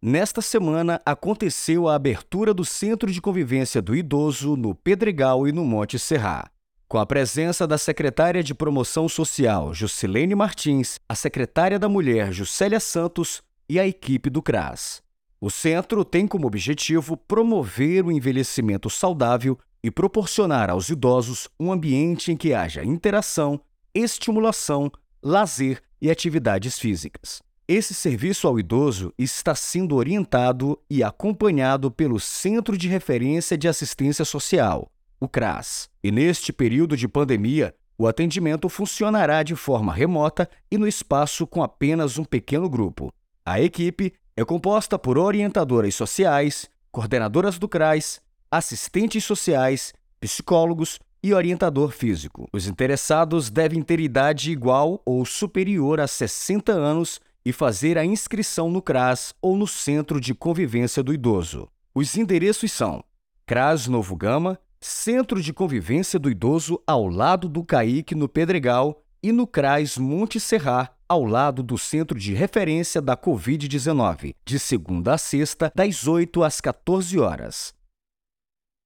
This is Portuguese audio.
Nesta semana, aconteceu a abertura do Centro de Convivência do Idoso no Pedregal e no Monte Serra. Com a presença da secretária de Promoção Social, Juscelene Martins, a secretária da Mulher, Juscelia Santos, e a equipe do CRAS. O centro tem como objetivo promover o envelhecimento saudável e proporcionar aos idosos um ambiente em que haja interação, estimulação, lazer e atividades físicas. Esse serviço ao idoso está sendo orientado e acompanhado pelo Centro de Referência de Assistência Social, o CRAS. E neste período de pandemia, o atendimento funcionará de forma remota e no espaço com apenas um pequeno grupo. A equipe é composta por orientadoras sociais, coordenadoras do CRAS, assistentes sociais, psicólogos e orientador físico. Os interessados devem ter idade igual ou superior a 60 anos e fazer a inscrição no CRAS ou no Centro de Convivência do Idoso. Os endereços são CRAS Novo Gama, Centro de Convivência do Idoso ao lado do CAIC no Pedregal e no CRAS Monte Serrar, ao lado do Centro de Referência da Covid-19, de segunda a sexta, das 8 às 14 horas.